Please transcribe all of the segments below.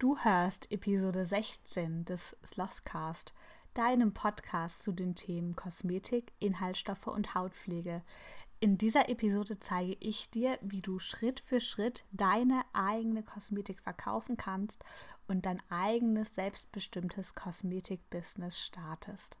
Du hörst Episode 16 des Slothcast, deinem Podcast zu den Themen Kosmetik, Inhaltsstoffe und Hautpflege. In dieser Episode zeige ich dir, wie du Schritt für Schritt deine eigene Kosmetik verkaufen kannst und dein eigenes selbstbestimmtes Kosmetik-Business startest.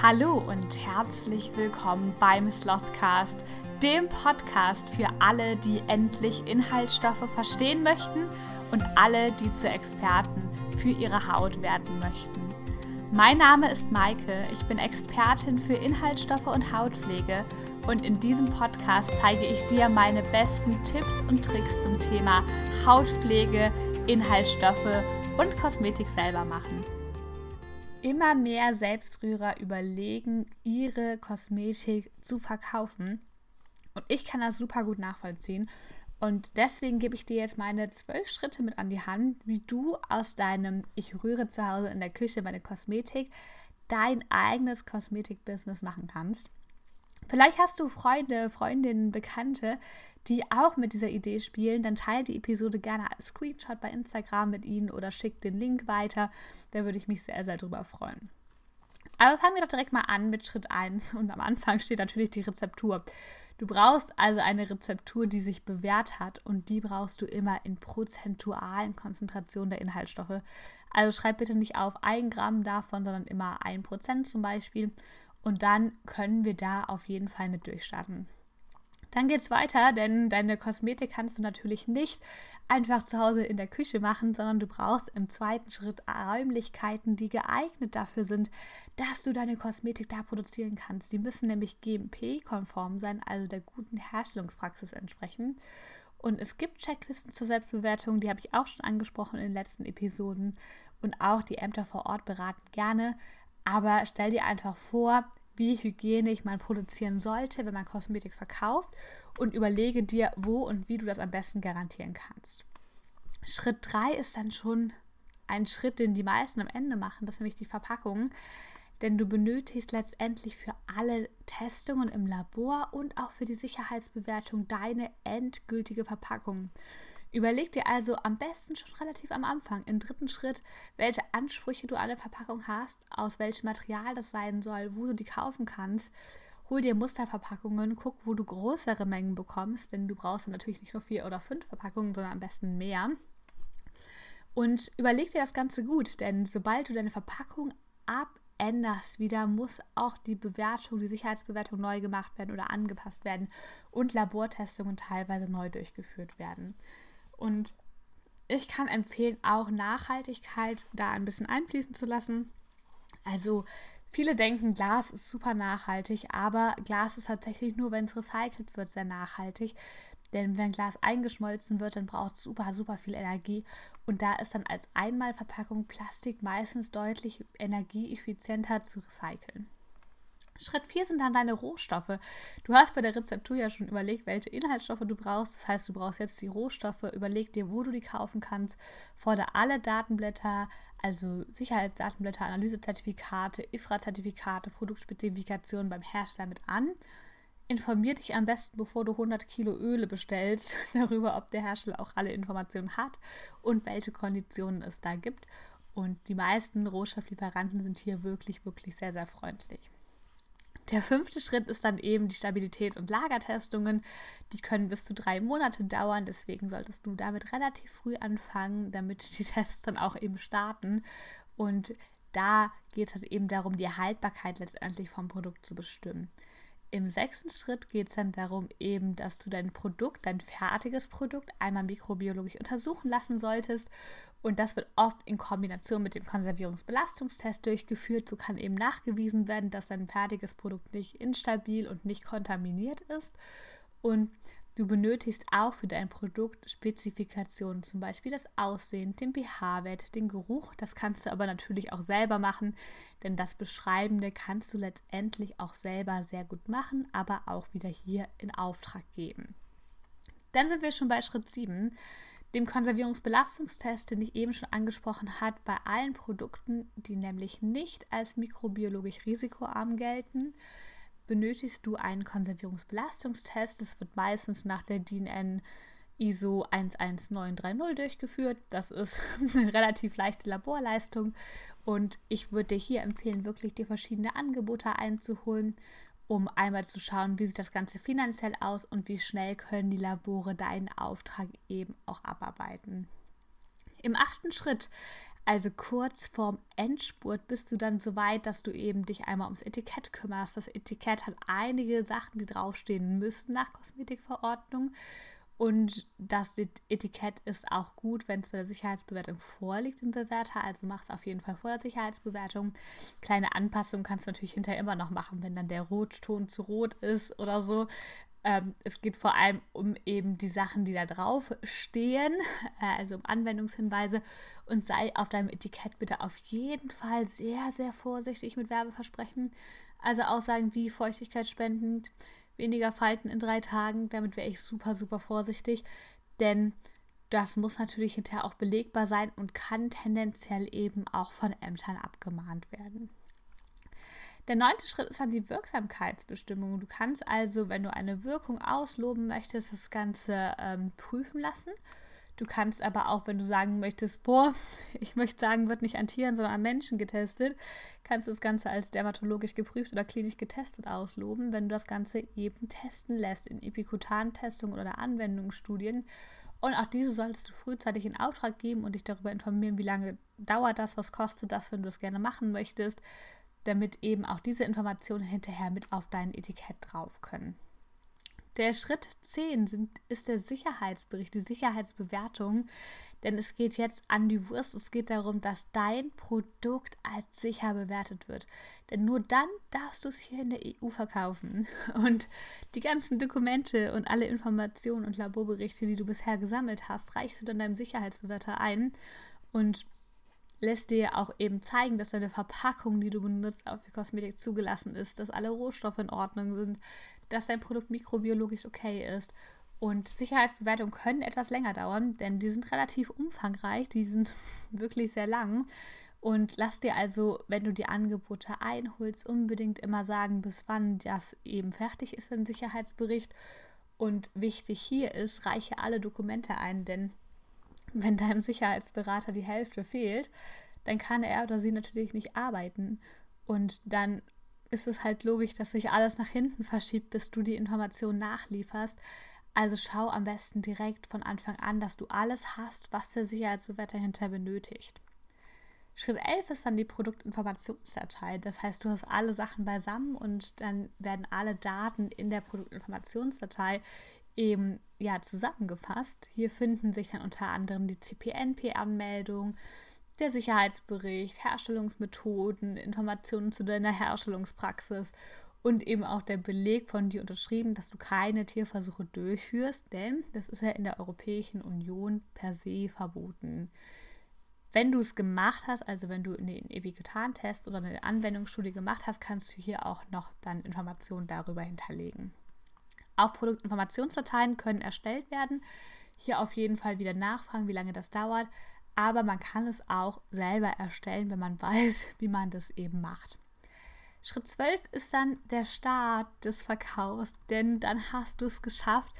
Hallo und herzlich willkommen beim Slothcast, dem Podcast für alle, die endlich Inhaltsstoffe verstehen möchten und alle, die zu Experten für ihre Haut werden möchten. Mein Name ist Maike, ich bin Expertin für Inhaltsstoffe und Hautpflege und in diesem Podcast zeige ich dir meine besten Tipps und Tricks zum Thema Hautpflege, Inhaltsstoffe und Kosmetik selber machen immer mehr Selbstrührer überlegen, ihre Kosmetik zu verkaufen. Und ich kann das super gut nachvollziehen. Und deswegen gebe ich dir jetzt meine zwölf Schritte mit an die Hand, wie du aus deinem Ich rühre zu Hause in der Küche meine Kosmetik dein eigenes Kosmetik-Business machen kannst. Vielleicht hast du Freunde, Freundinnen, Bekannte, die auch mit dieser Idee spielen, dann teile die Episode gerne als Screenshot bei Instagram mit ihnen oder schick den Link weiter. Da würde ich mich sehr, sehr drüber freuen. Aber fangen wir doch direkt mal an mit Schritt 1 und am Anfang steht natürlich die Rezeptur. Du brauchst also eine Rezeptur, die sich bewährt hat und die brauchst du immer in prozentualen Konzentrationen der Inhaltsstoffe. Also schreib bitte nicht auf 1 Gramm davon, sondern immer 1% zum Beispiel und dann können wir da auf jeden Fall mit durchstarten. Dann geht es weiter, denn deine Kosmetik kannst du natürlich nicht einfach zu Hause in der Küche machen, sondern du brauchst im zweiten Schritt Räumlichkeiten, die geeignet dafür sind, dass du deine Kosmetik da produzieren kannst. Die müssen nämlich GMP-konform sein, also der guten Herstellungspraxis entsprechen. Und es gibt Checklisten zur Selbstbewertung, die habe ich auch schon angesprochen in den letzten Episoden. Und auch die Ämter vor Ort beraten gerne. Aber stell dir einfach vor, wie hygienisch man produzieren sollte, wenn man Kosmetik verkauft und überlege dir, wo und wie du das am besten garantieren kannst. Schritt 3 ist dann schon ein Schritt, den die meisten am Ende machen, das ist nämlich die Verpackung. Denn du benötigst letztendlich für alle Testungen im Labor und auch für die Sicherheitsbewertung deine endgültige Verpackung. Überleg dir also am besten schon relativ am Anfang, im dritten Schritt, welche Ansprüche du an der Verpackung hast, aus welchem Material das sein soll, wo du die kaufen kannst. Hol dir Musterverpackungen, guck, wo du größere Mengen bekommst, denn du brauchst natürlich nicht nur vier oder fünf Verpackungen, sondern am besten mehr. Und überleg dir das Ganze gut, denn sobald du deine Verpackung abänderst wieder, muss auch die Bewertung, die Sicherheitsbewertung neu gemacht werden oder angepasst werden und Labortestungen teilweise neu durchgeführt werden. Und ich kann empfehlen, auch Nachhaltigkeit da ein bisschen einfließen zu lassen. Also viele denken, Glas ist super nachhaltig, aber Glas ist tatsächlich nur, wenn es recycelt wird, sehr nachhaltig. Denn wenn Glas eingeschmolzen wird, dann braucht es super, super viel Energie. Und da ist dann als Einmalverpackung Plastik meistens deutlich energieeffizienter zu recyceln. Schritt 4 sind dann deine Rohstoffe. Du hast bei der Rezeptur ja schon überlegt, welche Inhaltsstoffe du brauchst. Das heißt, du brauchst jetzt die Rohstoffe. Überleg dir, wo du die kaufen kannst. Fordere alle Datenblätter, also Sicherheitsdatenblätter, Analysezertifikate, IFRA-Zertifikate, Produktspezifikationen beim Hersteller mit an. Informier dich am besten, bevor du 100 Kilo Öle bestellst, darüber, ob der Hersteller auch alle Informationen hat und welche Konditionen es da gibt. Und die meisten Rohstofflieferanten sind hier wirklich, wirklich sehr, sehr freundlich. Der fünfte Schritt ist dann eben die Stabilität- und Lagertestungen. Die können bis zu drei Monate dauern, deswegen solltest du damit relativ früh anfangen, damit die Tests dann auch eben starten. Und da geht es halt eben darum, die Haltbarkeit letztendlich vom Produkt zu bestimmen. Im sechsten Schritt geht es dann darum, eben, dass du dein Produkt, dein fertiges Produkt einmal mikrobiologisch untersuchen lassen solltest und das wird oft in Kombination mit dem Konservierungsbelastungstest durchgeführt. So kann eben nachgewiesen werden, dass dein fertiges Produkt nicht instabil und nicht kontaminiert ist. Und du benötigst auch für dein Produkt Spezifikationen, zum Beispiel das Aussehen, den pH-Wert, den Geruch. Das kannst du aber natürlich auch selber machen, denn das Beschreibende kannst du letztendlich auch selber sehr gut machen, aber auch wieder hier in Auftrag geben. Dann sind wir schon bei Schritt 7 dem Konservierungsbelastungstest, den ich eben schon angesprochen habe, bei allen Produkten, die nämlich nicht als mikrobiologisch risikoarm gelten, benötigst du einen Konservierungsbelastungstest. Das wird meistens nach der DIN N ISO 11930 durchgeführt. Das ist eine relativ leichte Laborleistung und ich würde dir hier empfehlen, wirklich die verschiedenen Angebote einzuholen, um einmal zu schauen, wie sieht das Ganze finanziell aus und wie schnell können die Labore deinen Auftrag eben auch abarbeiten. Im achten Schritt, also kurz vorm Endspurt, bist du dann so weit, dass du eben dich einmal ums Etikett kümmerst. Das Etikett hat einige Sachen, die draufstehen müssen nach Kosmetikverordnung und das Etikett ist auch gut, wenn es bei der Sicherheitsbewertung vorliegt im Bewerter. Also mach es auf jeden Fall vor der Sicherheitsbewertung. Kleine Anpassungen kannst du natürlich hinterher immer noch machen, wenn dann der Rotton zu rot ist oder so. Ähm, es geht vor allem um eben die Sachen, die da drauf stehen, äh, also um Anwendungshinweise. Und sei auf deinem Etikett bitte auf jeden Fall sehr, sehr vorsichtig mit Werbeversprechen. Also Aussagen wie feuchtigkeitsspendend weniger Falten in drei Tagen. Damit wäre ich super, super vorsichtig, denn das muss natürlich hinterher auch belegbar sein und kann tendenziell eben auch von Ämtern abgemahnt werden. Der neunte Schritt ist dann die Wirksamkeitsbestimmung. Du kannst also, wenn du eine Wirkung ausloben möchtest, das Ganze ähm, prüfen lassen Du kannst aber auch, wenn du sagen möchtest, boah, ich möchte sagen, wird nicht an Tieren, sondern an Menschen getestet, kannst du das Ganze als dermatologisch geprüft oder klinisch getestet ausloben, wenn du das Ganze eben testen lässt in Epikutantestungen oder Anwendungsstudien. Und auch diese solltest du frühzeitig in Auftrag geben und dich darüber informieren, wie lange dauert das, was kostet das, wenn du das gerne machen möchtest, damit eben auch diese Informationen hinterher mit auf dein Etikett drauf können. Der Schritt 10 sind, ist der Sicherheitsbericht, die Sicherheitsbewertung. Denn es geht jetzt an die Wurst. Es geht darum, dass dein Produkt als sicher bewertet wird. Denn nur dann darfst du es hier in der EU verkaufen. Und die ganzen Dokumente und alle Informationen und Laborberichte, die du bisher gesammelt hast, reichst du dann deinem Sicherheitsbewerter ein. Und lässt dir auch eben zeigen, dass deine Verpackung, die du benutzt, auf die Kosmetik zugelassen ist, dass alle Rohstoffe in Ordnung sind, dass dein Produkt mikrobiologisch okay ist. Und Sicherheitsbewertungen können etwas länger dauern, denn die sind relativ umfangreich, die sind wirklich sehr lang. Und lass dir also, wenn du die Angebote einholst, unbedingt immer sagen, bis wann das eben fertig ist, ein Sicherheitsbericht. Und wichtig hier ist, reiche alle Dokumente ein, denn wenn deinem Sicherheitsberater die Hälfte fehlt, dann kann er oder sie natürlich nicht arbeiten. Und dann ist es halt logisch, dass sich alles nach hinten verschiebt, bis du die Information nachlieferst. Also schau am besten direkt von Anfang an, dass du alles hast, was der Sicherheitsbewerter hinter benötigt. Schritt 11 ist dann die Produktinformationsdatei. Das heißt, du hast alle Sachen beisammen und dann werden alle Daten in der Produktinformationsdatei eben ja zusammengefasst. Hier finden sich dann unter anderem die CPNP-Anmeldung, der Sicherheitsbericht, Herstellungsmethoden, Informationen zu deiner Herstellungspraxis und eben auch der Beleg von dir unterschrieben, dass du keine Tierversuche durchführst, denn das ist ja in der Europäischen Union per se verboten. Wenn du es gemacht hast, also wenn du einen Epikutan-Test oder eine Anwendungsstudie gemacht hast, kannst du hier auch noch dann Informationen darüber hinterlegen. Auch Produktinformationsdateien können erstellt werden. Hier auf jeden Fall wieder nachfragen, wie lange das dauert aber man kann es auch selber erstellen, wenn man weiß, wie man das eben macht. Schritt 12 ist dann der Start des Verkaufs, denn dann hast du es geschafft.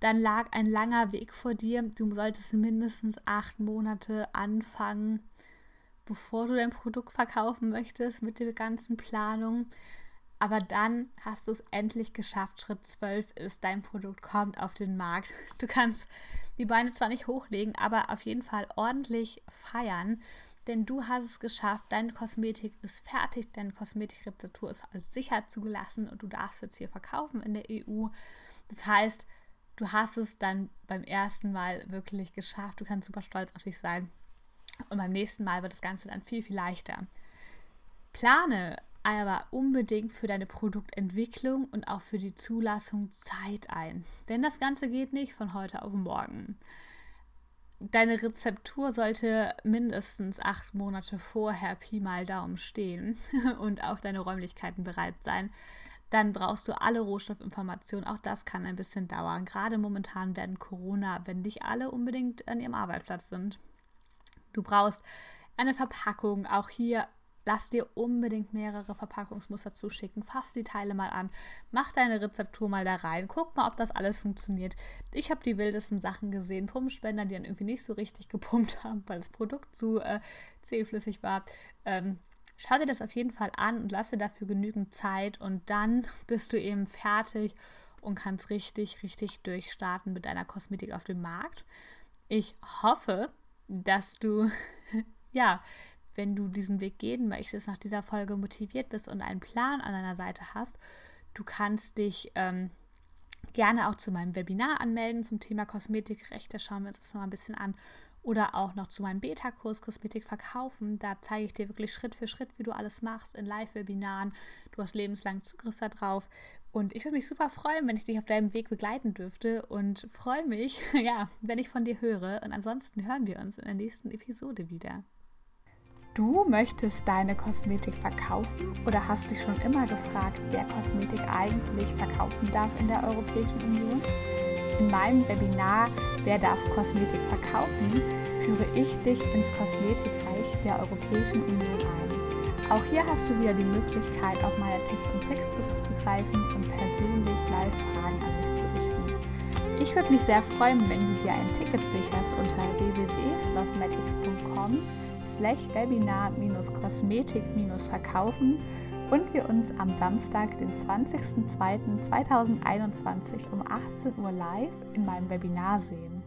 Dann lag ein langer Weg vor dir. Du solltest mindestens acht Monate anfangen, bevor du dein Produkt verkaufen möchtest mit der ganzen Planung. Aber dann hast du es endlich geschafft. Schritt 12 ist, dein Produkt kommt auf den Markt. Du kannst die Beine zwar nicht hochlegen, aber auf jeden Fall ordentlich feiern. Denn du hast es geschafft, deine Kosmetik ist fertig, deine Kosmetikrezeptur ist als sicher zugelassen und du darfst jetzt hier verkaufen in der EU. Das heißt, du hast es dann beim ersten Mal wirklich geschafft. Du kannst super stolz auf dich sein. Und beim nächsten Mal wird das Ganze dann viel, viel leichter. Plane aber unbedingt für deine Produktentwicklung und auch für die Zulassung Zeit ein. Denn das Ganze geht nicht von heute auf morgen. Deine Rezeptur sollte mindestens acht Monate vorher Pi mal Daumen stehen und auf deine Räumlichkeiten bereit sein. Dann brauchst du alle Rohstoffinformationen. Auch das kann ein bisschen dauern. Gerade momentan werden Corona, wenn nicht alle unbedingt an ihrem Arbeitsplatz sind. Du brauchst eine Verpackung. Auch hier lass dir unbedingt mehrere Verpackungsmuster zuschicken. Fass die Teile mal an, mach deine Rezeptur mal da rein, guck mal, ob das alles funktioniert. Ich habe die wildesten Sachen gesehen, Pumpspender, die dann irgendwie nicht so richtig gepumpt haben, weil das Produkt zu äh, zähflüssig war. Ähm, schau dir das auf jeden Fall an und lass dir dafür genügend Zeit und dann bist du eben fertig und kannst richtig, richtig durchstarten mit deiner Kosmetik auf dem Markt. Ich hoffe, dass du ja wenn du diesen Weg gehen möchtest, nach dieser Folge motiviert bist und einen Plan an deiner Seite hast, du kannst dich ähm, gerne auch zu meinem Webinar anmelden zum Thema Kosmetikrechte. Schauen wir uns das noch mal ein bisschen an. Oder auch noch zu meinem Beta-Kurs Kosmetik verkaufen. Da zeige ich dir wirklich Schritt für Schritt, wie du alles machst in Live-Webinaren. Du hast lebenslang Zugriff darauf. Und ich würde mich super freuen, wenn ich dich auf deinem Weg begleiten dürfte. Und freue mich, ja, wenn ich von dir höre. Und ansonsten hören wir uns in der nächsten Episode wieder. Du möchtest deine Kosmetik verkaufen oder hast dich schon immer gefragt, wer Kosmetik eigentlich verkaufen darf in der Europäischen Union? In meinem Webinar Wer darf Kosmetik verkaufen? führe ich dich ins Kosmetikreich der Europäischen Union ein. Auch hier hast du wieder die Möglichkeit, auf meine Tipps und Tricks zurückzugreifen und persönlich live Fragen an mich zu richten. Ich würde mich sehr freuen, wenn du dir ein Ticket sicherst unter www.slothmatics.com slash webinar-kosmetik-verkaufen und wir uns am Samstag, den 20.02.2021 um 18 Uhr live in meinem Webinar sehen.